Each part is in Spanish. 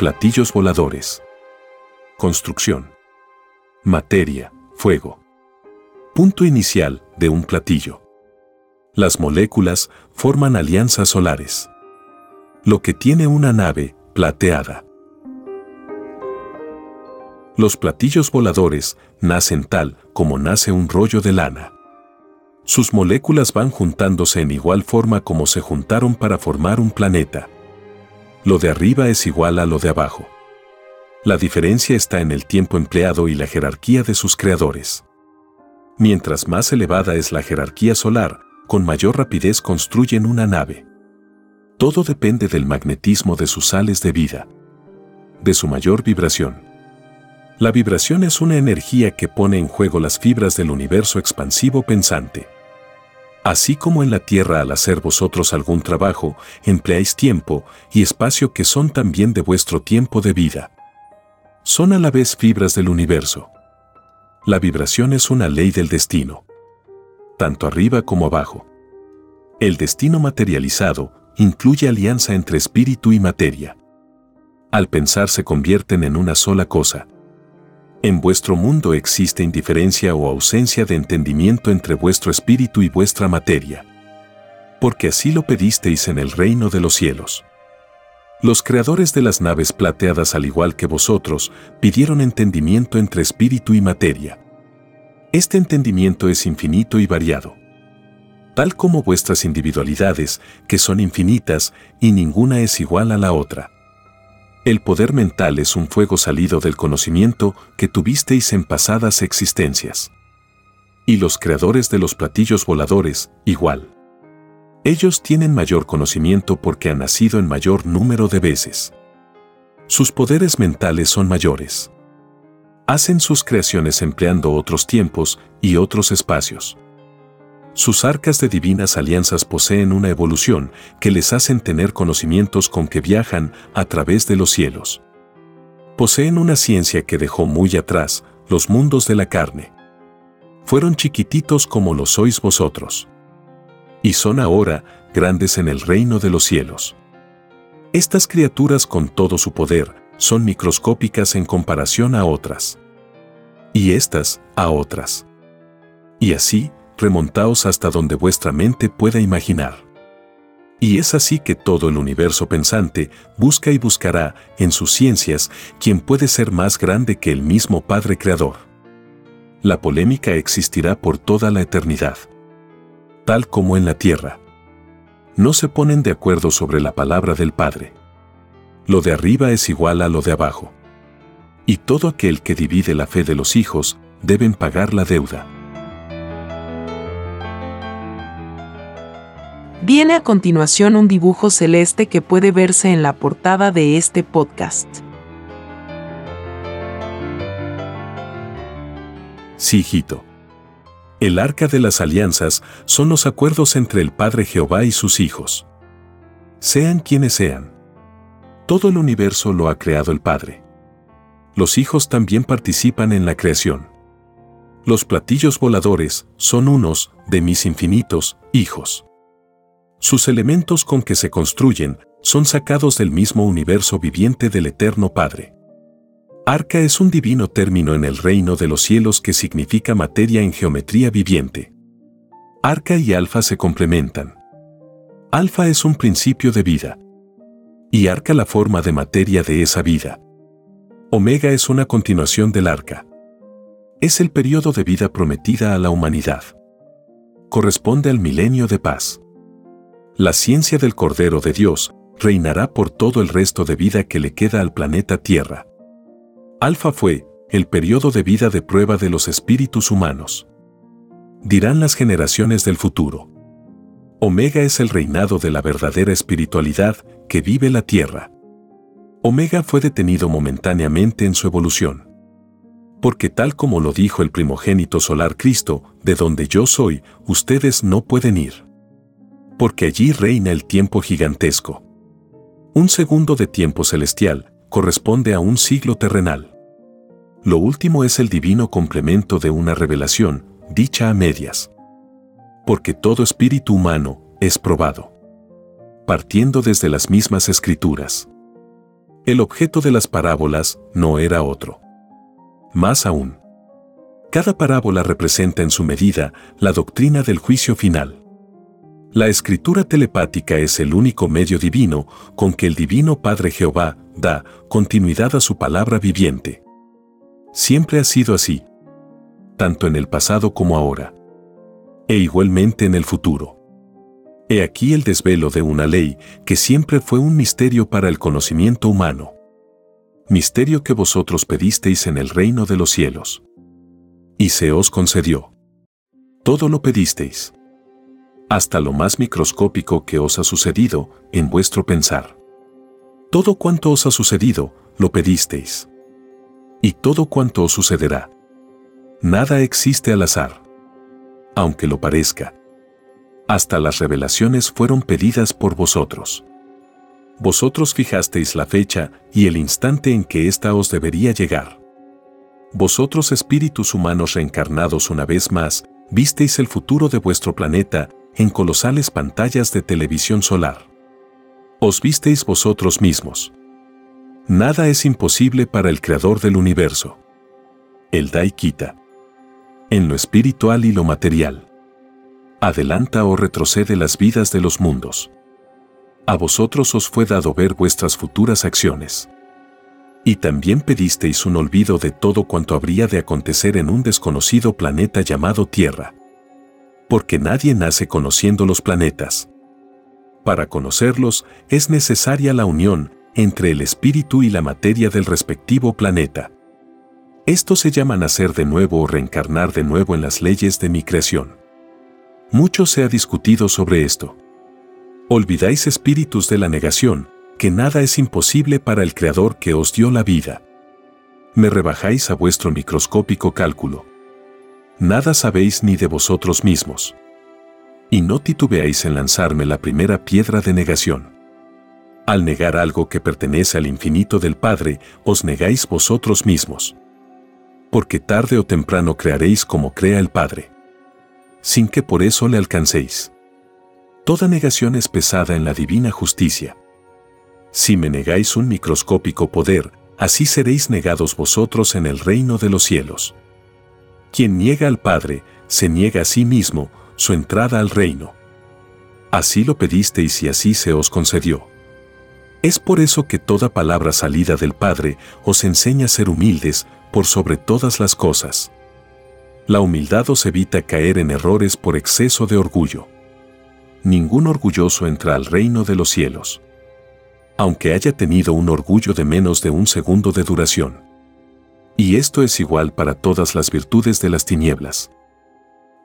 Platillos voladores. Construcción. Materia, fuego. Punto inicial de un platillo. Las moléculas forman alianzas solares. Lo que tiene una nave plateada. Los platillos voladores nacen tal como nace un rollo de lana. Sus moléculas van juntándose en igual forma como se juntaron para formar un planeta lo de arriba es igual a lo de abajo. La diferencia está en el tiempo empleado y la jerarquía de sus creadores. Mientras más elevada es la jerarquía solar, con mayor rapidez construyen una nave. Todo depende del magnetismo de sus sales de vida, de su mayor vibración. La vibración es una energía que pone en juego las fibras del universo expansivo pensante. Así como en la tierra al hacer vosotros algún trabajo, empleáis tiempo y espacio que son también de vuestro tiempo de vida. Son a la vez fibras del universo. La vibración es una ley del destino. Tanto arriba como abajo. El destino materializado incluye alianza entre espíritu y materia. Al pensar se convierten en una sola cosa, en vuestro mundo existe indiferencia o ausencia de entendimiento entre vuestro espíritu y vuestra materia. Porque así lo pedisteis en el reino de los cielos. Los creadores de las naves plateadas al igual que vosotros pidieron entendimiento entre espíritu y materia. Este entendimiento es infinito y variado. Tal como vuestras individualidades, que son infinitas y ninguna es igual a la otra. El poder mental es un fuego salido del conocimiento que tuvisteis en pasadas existencias. Y los creadores de los platillos voladores, igual. Ellos tienen mayor conocimiento porque han nacido en mayor número de veces. Sus poderes mentales son mayores. Hacen sus creaciones empleando otros tiempos y otros espacios. Sus arcas de divinas alianzas poseen una evolución que les hacen tener conocimientos con que viajan a través de los cielos. Poseen una ciencia que dejó muy atrás los mundos de la carne. Fueron chiquititos como lo sois vosotros. Y son ahora grandes en el reino de los cielos. Estas criaturas con todo su poder son microscópicas en comparación a otras. Y estas a otras. Y así, remontaos hasta donde vuestra mente pueda imaginar. Y es así que todo el universo pensante busca y buscará en sus ciencias quien puede ser más grande que el mismo Padre Creador. La polémica existirá por toda la eternidad. Tal como en la tierra. No se ponen de acuerdo sobre la palabra del Padre. Lo de arriba es igual a lo de abajo. Y todo aquel que divide la fe de los hijos deben pagar la deuda. Viene a continuación un dibujo celeste que puede verse en la portada de este podcast. Sí, hijito. El arca de las alianzas son los acuerdos entre el Padre Jehová y sus hijos. Sean quienes sean. Todo el universo lo ha creado el Padre. Los hijos también participan en la creación. Los platillos voladores son unos de mis infinitos hijos. Sus elementos con que se construyen son sacados del mismo universo viviente del Eterno Padre. Arca es un divino término en el reino de los cielos que significa materia en geometría viviente. Arca y alfa se complementan. Alfa es un principio de vida. Y arca la forma de materia de esa vida. Omega es una continuación del arca. Es el periodo de vida prometida a la humanidad. Corresponde al milenio de paz. La ciencia del Cordero de Dios reinará por todo el resto de vida que le queda al planeta Tierra. Alfa fue el periodo de vida de prueba de los espíritus humanos. Dirán las generaciones del futuro. Omega es el reinado de la verdadera espiritualidad que vive la Tierra. Omega fue detenido momentáneamente en su evolución. Porque tal como lo dijo el primogénito solar Cristo, de donde yo soy, ustedes no pueden ir. Porque allí reina el tiempo gigantesco. Un segundo de tiempo celestial corresponde a un siglo terrenal. Lo último es el divino complemento de una revelación, dicha a medias porque todo espíritu humano es probado. Partiendo desde las mismas escrituras. El objeto de las parábolas no era otro. Más aún, cada parábola representa en su medida la doctrina del juicio final. La escritura telepática es el único medio divino con que el Divino Padre Jehová da continuidad a su palabra viviente. Siempre ha sido así, tanto en el pasado como ahora e igualmente en el futuro. He aquí el desvelo de una ley que siempre fue un misterio para el conocimiento humano. Misterio que vosotros pedisteis en el reino de los cielos. Y se os concedió. Todo lo pedisteis. Hasta lo más microscópico que os ha sucedido en vuestro pensar. Todo cuanto os ha sucedido, lo pedisteis. Y todo cuanto os sucederá. Nada existe al azar aunque lo parezca. Hasta las revelaciones fueron pedidas por vosotros. Vosotros fijasteis la fecha y el instante en que ésta os debería llegar. Vosotros espíritus humanos reencarnados una vez más, visteis el futuro de vuestro planeta en colosales pantallas de televisión solar. Os visteis vosotros mismos. Nada es imposible para el Creador del universo. El da y quita en lo espiritual y lo material. Adelanta o retrocede las vidas de los mundos. A vosotros os fue dado ver vuestras futuras acciones. Y también pedisteis un olvido de todo cuanto habría de acontecer en un desconocido planeta llamado Tierra. Porque nadie nace conociendo los planetas. Para conocerlos es necesaria la unión entre el espíritu y la materia del respectivo planeta. Esto se llama nacer de nuevo o reencarnar de nuevo en las leyes de mi creación. Mucho se ha discutido sobre esto. Olvidáis espíritus de la negación, que nada es imposible para el Creador que os dio la vida. Me rebajáis a vuestro microscópico cálculo. Nada sabéis ni de vosotros mismos. Y no titubeáis en lanzarme la primera piedra de negación. Al negar algo que pertenece al infinito del Padre, os negáis vosotros mismos porque tarde o temprano crearéis como crea el Padre. Sin que por eso le alcancéis. Toda negación es pesada en la divina justicia. Si me negáis un microscópico poder, así seréis negados vosotros en el reino de los cielos. Quien niega al Padre, se niega a sí mismo su entrada al reino. Así lo pedisteis y así se os concedió. Es por eso que toda palabra salida del Padre os enseña a ser humildes, por sobre todas las cosas. La humildad os evita caer en errores por exceso de orgullo. Ningún orgulloso entra al reino de los cielos. Aunque haya tenido un orgullo de menos de un segundo de duración. Y esto es igual para todas las virtudes de las tinieblas.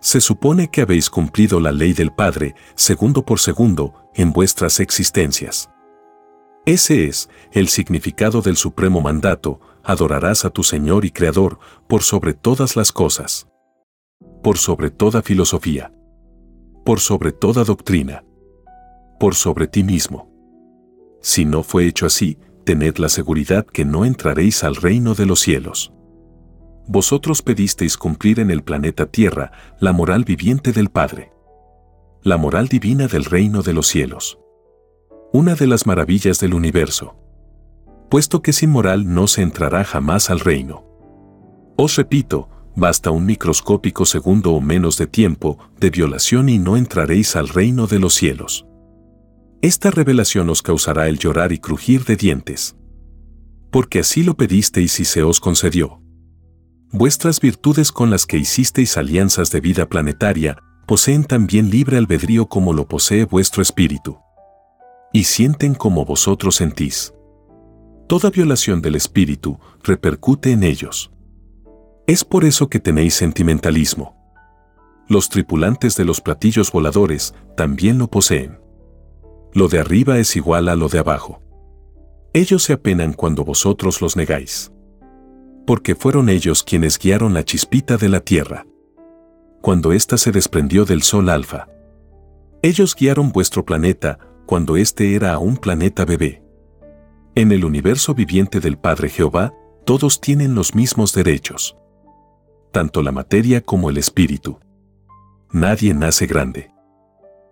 Se supone que habéis cumplido la ley del Padre, segundo por segundo, en vuestras existencias. Ese es el significado del supremo mandato, adorarás a tu Señor y Creador por sobre todas las cosas, por sobre toda filosofía, por sobre toda doctrina, por sobre ti mismo. Si no fue hecho así, tened la seguridad que no entraréis al reino de los cielos. Vosotros pedisteis cumplir en el planeta Tierra la moral viviente del Padre, la moral divina del reino de los cielos. Una de las maravillas del universo puesto que sin moral no se entrará jamás al reino. Os repito, basta un microscópico segundo o menos de tiempo de violación y no entraréis al reino de los cielos. Esta revelación os causará el llorar y crujir de dientes. Porque así lo pedisteis y se os concedió. Vuestras virtudes con las que hicisteis alianzas de vida planetaria poseen también libre albedrío como lo posee vuestro espíritu. Y sienten como vosotros sentís. Toda violación del espíritu repercute en ellos. Es por eso que tenéis sentimentalismo. Los tripulantes de los platillos voladores también lo poseen. Lo de arriba es igual a lo de abajo. Ellos se apenan cuando vosotros los negáis. Porque fueron ellos quienes guiaron la chispita de la Tierra. Cuando ésta se desprendió del Sol alfa. Ellos guiaron vuestro planeta cuando éste era un planeta bebé. En el universo viviente del Padre Jehová, todos tienen los mismos derechos tanto la materia como el espíritu. Nadie nace grande.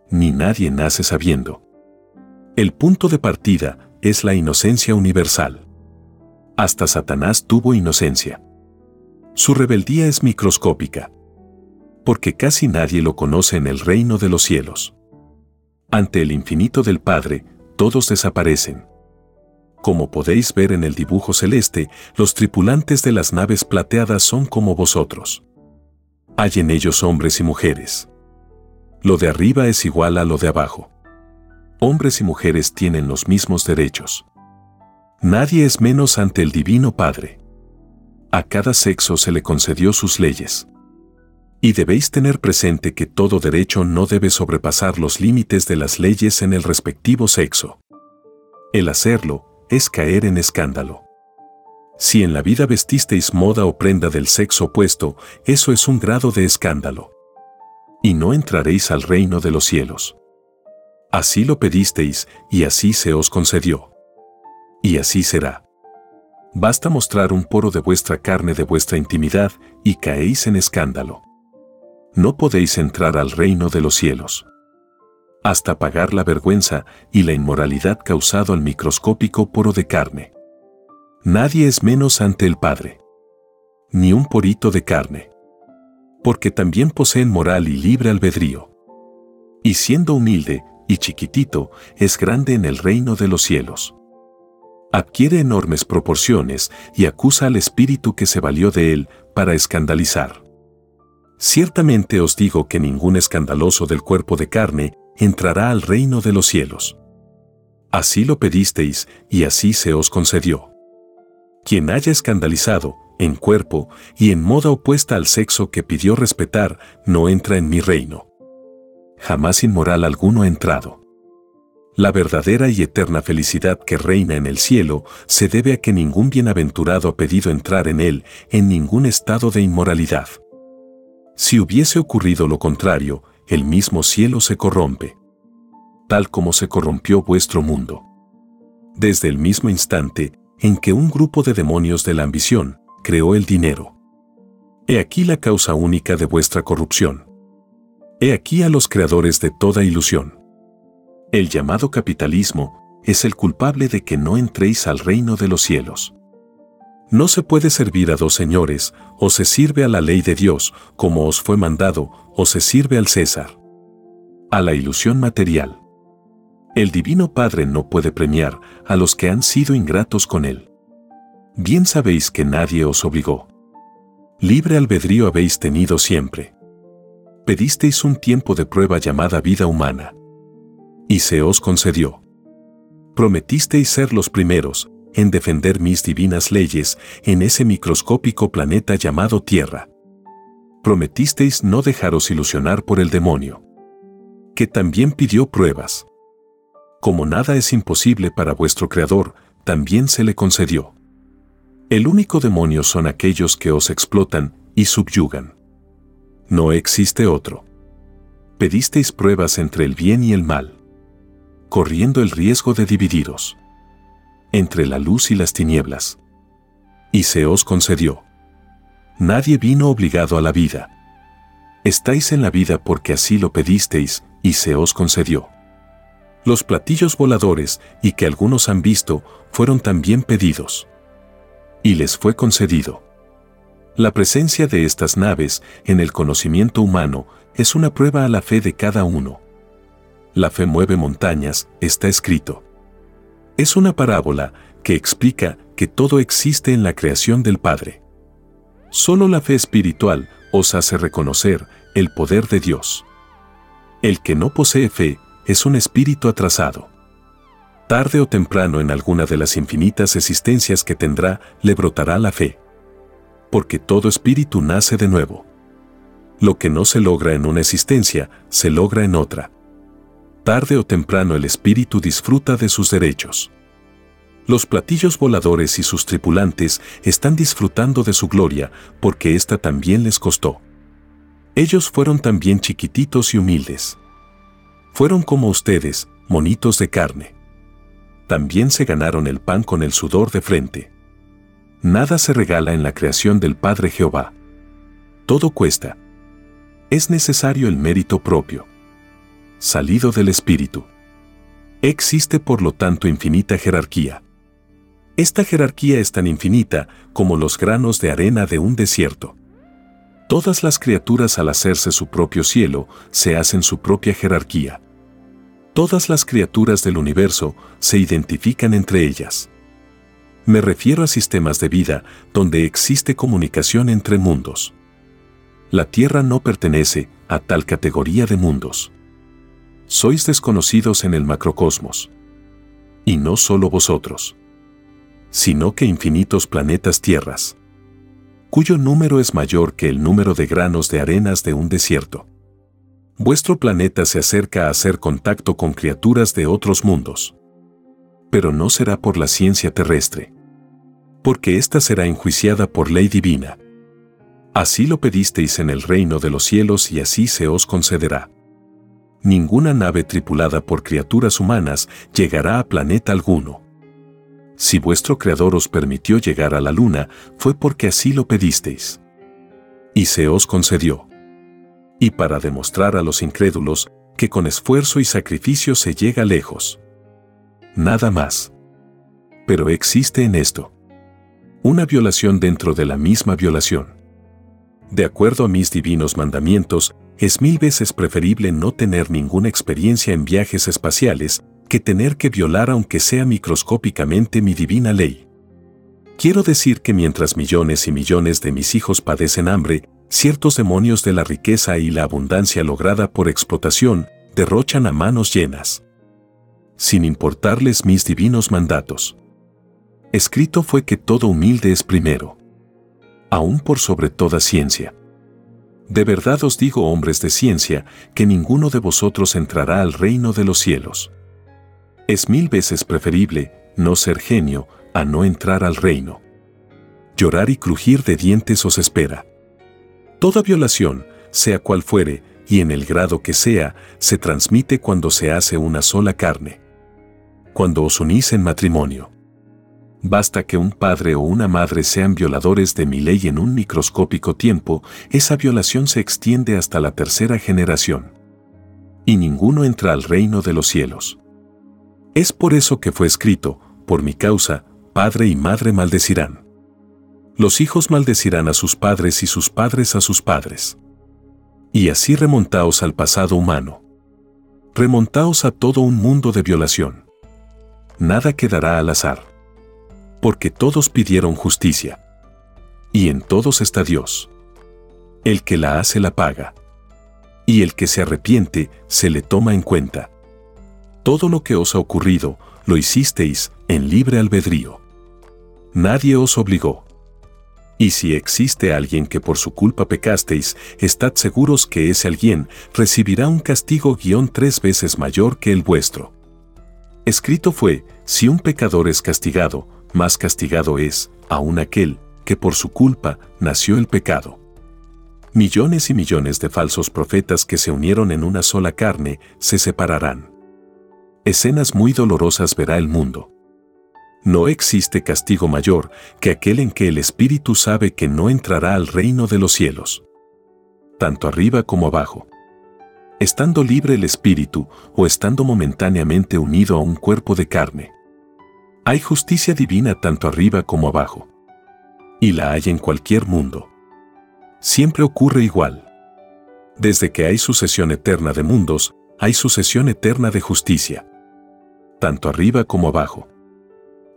Ni nadie nace sabiendo. El punto de partida es la inocencia universal. Hasta Satanás tuvo inocencia. Su rebeldía es microscópica. Porque casi nadie lo conoce en el reino de los cielos. Ante el infinito del Padre, todos desaparecen. Como podéis ver en el dibujo celeste, los tripulantes de las naves plateadas son como vosotros. Hay en ellos hombres y mujeres. Lo de arriba es igual a lo de abajo. Hombres y mujeres tienen los mismos derechos. Nadie es menos ante el Divino Padre. A cada sexo se le concedió sus leyes. Y debéis tener presente que todo derecho no debe sobrepasar los límites de las leyes en el respectivo sexo. El hacerlo, es caer en escándalo. Si en la vida vestisteis moda o prenda del sexo opuesto, eso es un grado de escándalo. Y no entraréis al reino de los cielos. Así lo pedisteis, y así se os concedió. Y así será. Basta mostrar un poro de vuestra carne de vuestra intimidad, y caéis en escándalo. No podéis entrar al reino de los cielos hasta pagar la vergüenza y la inmoralidad causado al microscópico poro de carne. Nadie es menos ante el Padre. Ni un porito de carne. Porque también poseen moral y libre albedrío. Y siendo humilde y chiquitito, es grande en el reino de los cielos. Adquiere enormes proporciones y acusa al espíritu que se valió de él para escandalizar. Ciertamente os digo que ningún escandaloso del cuerpo de carne entrará al reino de los cielos. Así lo pedisteis y así se os concedió. Quien haya escandalizado, en cuerpo y en moda opuesta al sexo que pidió respetar, no entra en mi reino. Jamás inmoral alguno ha entrado. La verdadera y eterna felicidad que reina en el cielo se debe a que ningún bienaventurado ha pedido entrar en él en ningún estado de inmoralidad. Si hubiese ocurrido lo contrario, el mismo cielo se corrompe, tal como se corrompió vuestro mundo. Desde el mismo instante en que un grupo de demonios de la ambición creó el dinero. He aquí la causa única de vuestra corrupción. He aquí a los creadores de toda ilusión. El llamado capitalismo es el culpable de que no entréis al reino de los cielos. No se puede servir a dos señores, o se sirve a la ley de Dios, como os fue mandado, o se sirve al César. A la ilusión material. El Divino Padre no puede premiar a los que han sido ingratos con Él. Bien sabéis que nadie os obligó. Libre albedrío habéis tenido siempre. Pedisteis un tiempo de prueba llamada vida humana. Y se os concedió. Prometisteis ser los primeros, en defender mis divinas leyes en ese microscópico planeta llamado Tierra. Prometisteis no dejaros ilusionar por el demonio, que también pidió pruebas. Como nada es imposible para vuestro Creador, también se le concedió. El único demonio son aquellos que os explotan y subyugan. No existe otro. Pedisteis pruebas entre el bien y el mal, corriendo el riesgo de dividiros entre la luz y las tinieblas. Y se os concedió. Nadie vino obligado a la vida. Estáis en la vida porque así lo pedisteis y se os concedió. Los platillos voladores y que algunos han visto fueron también pedidos. Y les fue concedido. La presencia de estas naves en el conocimiento humano es una prueba a la fe de cada uno. La fe mueve montañas, está escrito. Es una parábola que explica que todo existe en la creación del Padre. Solo la fe espiritual os hace reconocer el poder de Dios. El que no posee fe es un espíritu atrasado. Tarde o temprano en alguna de las infinitas existencias que tendrá, le brotará la fe. Porque todo espíritu nace de nuevo. Lo que no se logra en una existencia, se logra en otra. Tarde o temprano el espíritu disfruta de sus derechos. Los platillos voladores y sus tripulantes están disfrutando de su gloria porque ésta también les costó. Ellos fueron también chiquititos y humildes. Fueron como ustedes, monitos de carne. También se ganaron el pan con el sudor de frente. Nada se regala en la creación del Padre Jehová. Todo cuesta. Es necesario el mérito propio. Salido del Espíritu. Existe por lo tanto infinita jerarquía. Esta jerarquía es tan infinita como los granos de arena de un desierto. Todas las criaturas al hacerse su propio cielo se hacen su propia jerarquía. Todas las criaturas del universo se identifican entre ellas. Me refiero a sistemas de vida donde existe comunicación entre mundos. La Tierra no pertenece a tal categoría de mundos. Sois desconocidos en el macrocosmos. Y no solo vosotros sino que infinitos planetas tierras, cuyo número es mayor que el número de granos de arenas de un desierto. Vuestro planeta se acerca a hacer contacto con criaturas de otros mundos. Pero no será por la ciencia terrestre, porque ésta será enjuiciada por ley divina. Así lo pedisteis en el reino de los cielos y así se os concederá. Ninguna nave tripulada por criaturas humanas llegará a planeta alguno si vuestro Creador os permitió llegar a la luna, fue porque así lo pedisteis. Y se os concedió. Y para demostrar a los incrédulos que con esfuerzo y sacrificio se llega lejos. Nada más. Pero existe en esto una violación dentro de la misma violación. De acuerdo a mis divinos mandamientos, es mil veces preferible no tener ninguna experiencia en viajes espaciales que tener que violar aunque sea microscópicamente mi divina ley. Quiero decir que mientras millones y millones de mis hijos padecen hambre, ciertos demonios de la riqueza y la abundancia lograda por explotación derrochan a manos llenas. Sin importarles mis divinos mandatos. Escrito fue que todo humilde es primero. Aún por sobre toda ciencia. De verdad os digo, hombres de ciencia, que ninguno de vosotros entrará al reino de los cielos. Es mil veces preferible no ser genio a no entrar al reino. Llorar y crujir de dientes os espera. Toda violación, sea cual fuere, y en el grado que sea, se transmite cuando se hace una sola carne. Cuando os unís en matrimonio. Basta que un padre o una madre sean violadores de mi ley en un microscópico tiempo, esa violación se extiende hasta la tercera generación. Y ninguno entra al reino de los cielos. Es por eso que fue escrito, por mi causa, padre y madre maldecirán. Los hijos maldecirán a sus padres y sus padres a sus padres. Y así remontaos al pasado humano. Remontaos a todo un mundo de violación. Nada quedará al azar. Porque todos pidieron justicia. Y en todos está Dios. El que la hace la paga. Y el que se arrepiente se le toma en cuenta todo lo que os ha ocurrido, lo hicisteis en libre albedrío. Nadie os obligó. Y si existe alguien que por su culpa pecasteis, estad seguros que ese alguien recibirá un castigo guion tres veces mayor que el vuestro. Escrito fue, si un pecador es castigado, más castigado es, aún aquel, que por su culpa nació el pecado. Millones y millones de falsos profetas que se unieron en una sola carne se separarán escenas muy dolorosas verá el mundo. No existe castigo mayor que aquel en que el Espíritu sabe que no entrará al reino de los cielos, tanto arriba como abajo. Estando libre el Espíritu o estando momentáneamente unido a un cuerpo de carne. Hay justicia divina tanto arriba como abajo. Y la hay en cualquier mundo. Siempre ocurre igual. Desde que hay sucesión eterna de mundos, hay sucesión eterna de justicia tanto arriba como abajo.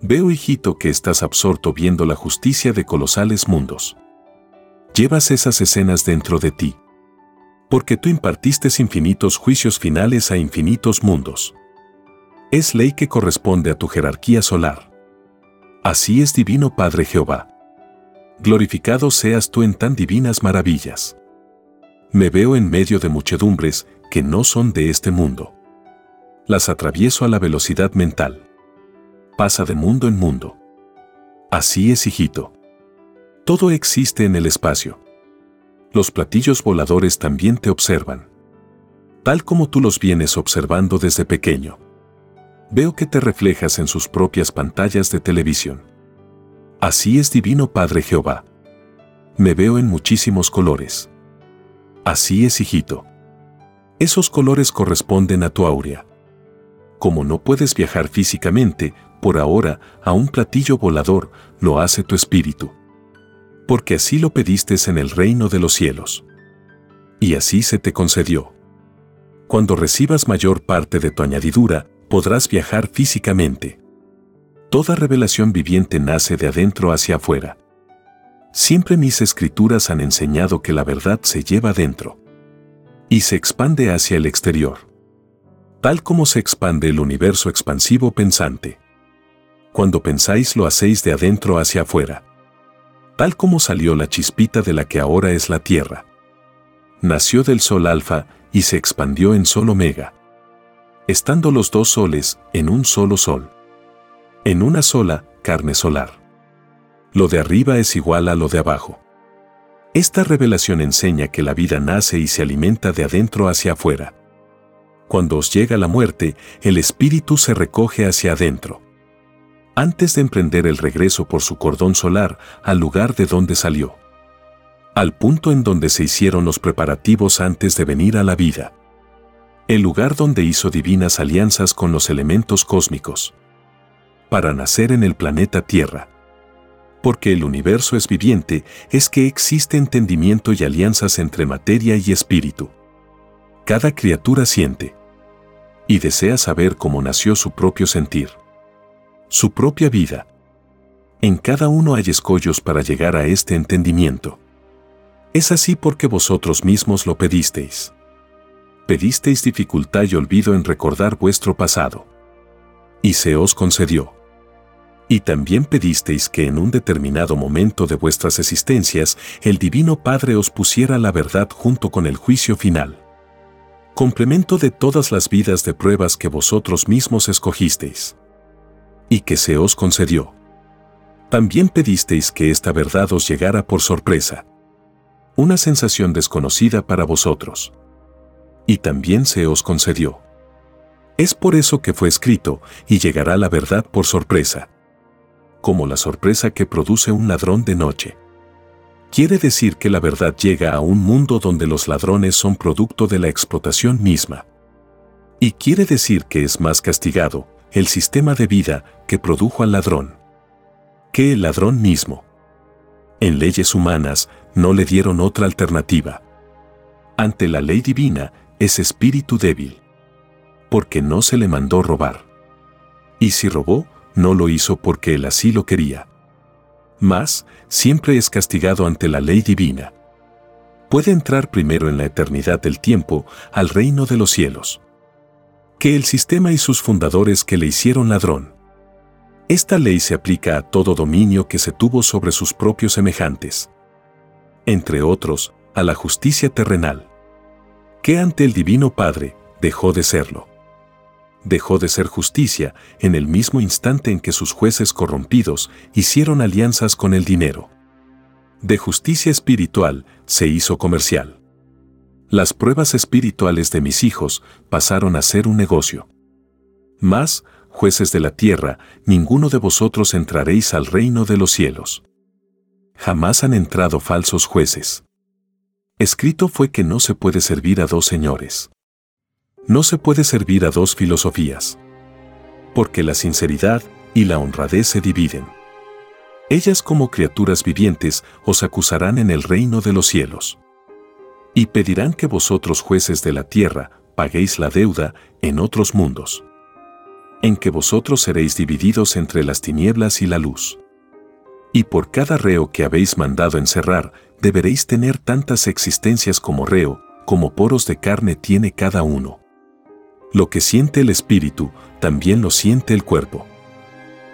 Veo, hijito, que estás absorto viendo la justicia de colosales mundos. Llevas esas escenas dentro de ti. Porque tú impartiste infinitos juicios finales a infinitos mundos. Es ley que corresponde a tu jerarquía solar. Así es divino Padre Jehová. Glorificado seas tú en tan divinas maravillas. Me veo en medio de muchedumbres que no son de este mundo. Las atravieso a la velocidad mental. Pasa de mundo en mundo. Así es, hijito. Todo existe en el espacio. Los platillos voladores también te observan. Tal como tú los vienes observando desde pequeño. Veo que te reflejas en sus propias pantallas de televisión. Así es divino Padre Jehová. Me veo en muchísimos colores. Así es, hijito. Esos colores corresponden a tu aurea. Como no puedes viajar físicamente, por ahora, a un platillo volador, lo hace tu espíritu. Porque así lo pediste en el reino de los cielos. Y así se te concedió. Cuando recibas mayor parte de tu añadidura, podrás viajar físicamente. Toda revelación viviente nace de adentro hacia afuera. Siempre mis escrituras han enseñado que la verdad se lleva adentro y se expande hacia el exterior, tal como se expande el universo expansivo pensante. Cuando pensáis lo hacéis de adentro hacia afuera, tal como salió la chispita de la que ahora es la Tierra. Nació del Sol Alfa y se expandió en Sol Omega, estando los dos soles en un solo Sol, en una sola carne solar lo de arriba es igual a lo de abajo. Esta revelación enseña que la vida nace y se alimenta de adentro hacia afuera. Cuando os llega la muerte, el espíritu se recoge hacia adentro. Antes de emprender el regreso por su cordón solar al lugar de donde salió. Al punto en donde se hicieron los preparativos antes de venir a la vida. El lugar donde hizo divinas alianzas con los elementos cósmicos. Para nacer en el planeta Tierra porque el universo es viviente, es que existe entendimiento y alianzas entre materia y espíritu. Cada criatura siente y desea saber cómo nació su propio sentir, su propia vida. En cada uno hay escollos para llegar a este entendimiento. Es así porque vosotros mismos lo pedisteis. Pedisteis dificultad y olvido en recordar vuestro pasado. Y se os concedió. Y también pedisteis que en un determinado momento de vuestras existencias el Divino Padre os pusiera la verdad junto con el juicio final. Complemento de todas las vidas de pruebas que vosotros mismos escogisteis. Y que se os concedió. También pedisteis que esta verdad os llegara por sorpresa. Una sensación desconocida para vosotros. Y también se os concedió. Es por eso que fue escrito, y llegará la verdad por sorpresa como la sorpresa que produce un ladrón de noche. Quiere decir que la verdad llega a un mundo donde los ladrones son producto de la explotación misma. Y quiere decir que es más castigado el sistema de vida que produjo al ladrón que el ladrón mismo. En leyes humanas no le dieron otra alternativa. Ante la ley divina es espíritu débil. Porque no se le mandó robar. Y si robó, no lo hizo porque él así lo quería. Mas, siempre es castigado ante la ley divina. Puede entrar primero en la eternidad del tiempo al reino de los cielos. Que el sistema y sus fundadores que le hicieron ladrón. Esta ley se aplica a todo dominio que se tuvo sobre sus propios semejantes. Entre otros, a la justicia terrenal. Que ante el Divino Padre dejó de serlo dejó de ser justicia en el mismo instante en que sus jueces corrompidos hicieron alianzas con el dinero. De justicia espiritual se hizo comercial. Las pruebas espirituales de mis hijos pasaron a ser un negocio. Más, jueces de la tierra, ninguno de vosotros entraréis al reino de los cielos. Jamás han entrado falsos jueces. Escrito fue que no se puede servir a dos señores. No se puede servir a dos filosofías. Porque la sinceridad y la honradez se dividen. Ellas como criaturas vivientes os acusarán en el reino de los cielos. Y pedirán que vosotros jueces de la tierra paguéis la deuda en otros mundos. en que vosotros seréis divididos entre las tinieblas y la luz. Y por cada reo que habéis mandado encerrar, deberéis tener tantas existencias como reo, como poros de carne tiene cada uno. Lo que siente el espíritu, también lo siente el cuerpo.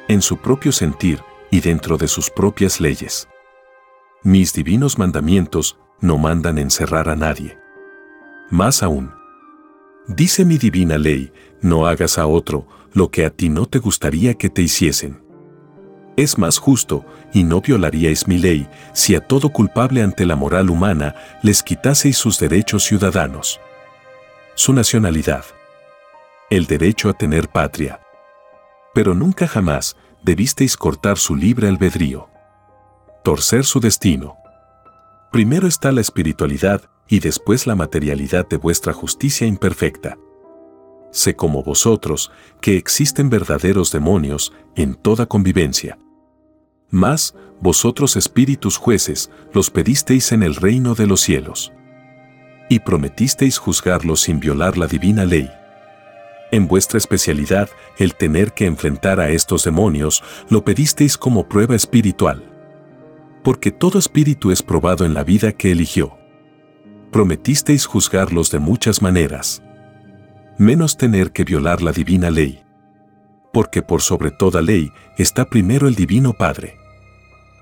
En su propio sentir y dentro de sus propias leyes. Mis divinos mandamientos no mandan encerrar a nadie. Más aún, dice mi divina ley, no hagas a otro lo que a ti no te gustaría que te hiciesen. Es más justo, y no violaríais mi ley, si a todo culpable ante la moral humana les quitaseis sus derechos ciudadanos. Su nacionalidad. El derecho a tener patria. Pero nunca jamás debisteis cortar su libre albedrío. Torcer su destino. Primero está la espiritualidad y después la materialidad de vuestra justicia imperfecta. Sé como vosotros que existen verdaderos demonios en toda convivencia. Mas, vosotros espíritus jueces, los pedisteis en el reino de los cielos. Y prometisteis juzgarlos sin violar la divina ley. En vuestra especialidad, el tener que enfrentar a estos demonios, lo pedisteis como prueba espiritual. Porque todo espíritu es probado en la vida que eligió. Prometisteis juzgarlos de muchas maneras. Menos tener que violar la divina ley. Porque por sobre toda ley está primero el divino Padre.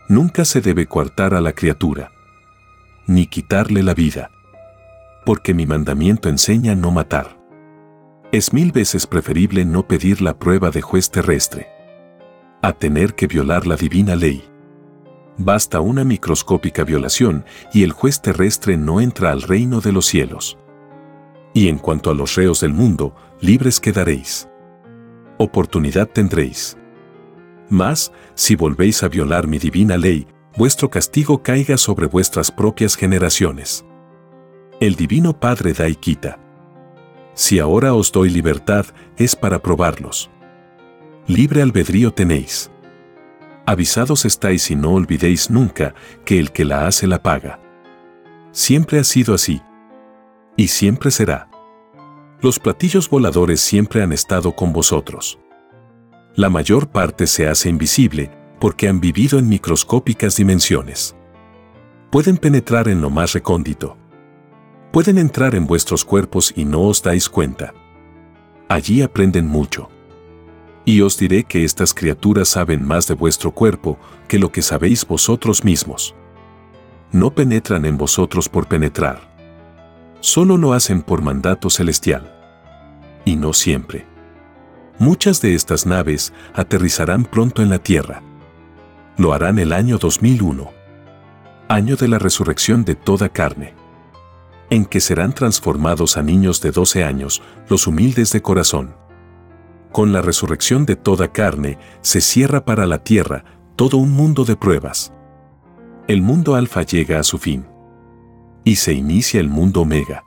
Nunca se debe coartar a la criatura, ni quitarle la vida. Porque mi mandamiento enseña no matar. Es mil veces preferible no pedir la prueba de juez terrestre a tener que violar la divina ley. Basta una microscópica violación y el juez terrestre no entra al reino de los cielos. Y en cuanto a los reos del mundo, libres quedaréis. Oportunidad tendréis. Mas, si volvéis a violar mi divina ley, vuestro castigo caiga sobre vuestras propias generaciones. El Divino Padre da y quita. Si ahora os doy libertad, es para probarlos. Libre albedrío tenéis. Avisados estáis y no olvidéis nunca que el que la hace la paga. Siempre ha sido así. Y siempre será. Los platillos voladores siempre han estado con vosotros. La mayor parte se hace invisible porque han vivido en microscópicas dimensiones. Pueden penetrar en lo más recóndito pueden entrar en vuestros cuerpos y no os dais cuenta. Allí aprenden mucho. Y os diré que estas criaturas saben más de vuestro cuerpo que lo que sabéis vosotros mismos. No penetran en vosotros por penetrar. Solo lo hacen por mandato celestial. Y no siempre. Muchas de estas naves aterrizarán pronto en la Tierra. Lo harán el año 2001. Año de la resurrección de toda carne en que serán transformados a niños de 12 años, los humildes de corazón. Con la resurrección de toda carne, se cierra para la tierra todo un mundo de pruebas. El mundo alfa llega a su fin. Y se inicia el mundo omega.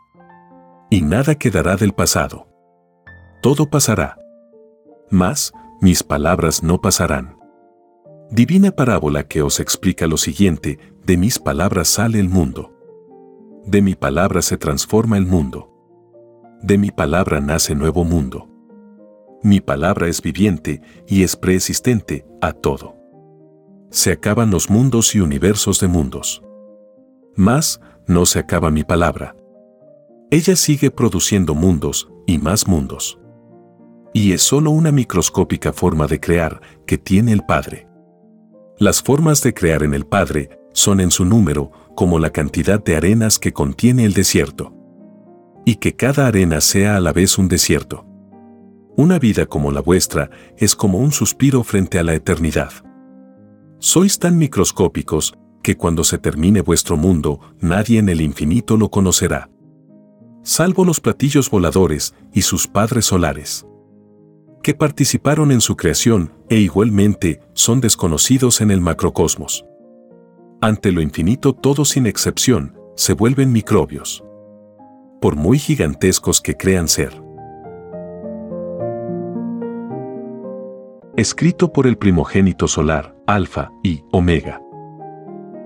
Y nada quedará del pasado. Todo pasará. Mas, mis palabras no pasarán. Divina parábola que os explica lo siguiente, de mis palabras sale el mundo. De mi palabra se transforma el mundo. De mi palabra nace nuevo mundo. Mi palabra es viviente y es preexistente a todo. Se acaban los mundos y universos de mundos. Mas, no se acaba mi palabra. Ella sigue produciendo mundos y más mundos. Y es solo una microscópica forma de crear que tiene el Padre. Las formas de crear en el Padre son en su número como la cantidad de arenas que contiene el desierto. Y que cada arena sea a la vez un desierto. Una vida como la vuestra es como un suspiro frente a la eternidad. Sois tan microscópicos que cuando se termine vuestro mundo nadie en el infinito lo conocerá. Salvo los platillos voladores y sus padres solares. Que participaron en su creación e igualmente son desconocidos en el macrocosmos. Ante lo infinito todo sin excepción, se vuelven microbios. Por muy gigantescos que crean ser. Escrito por el primogénito solar, Alfa y Omega.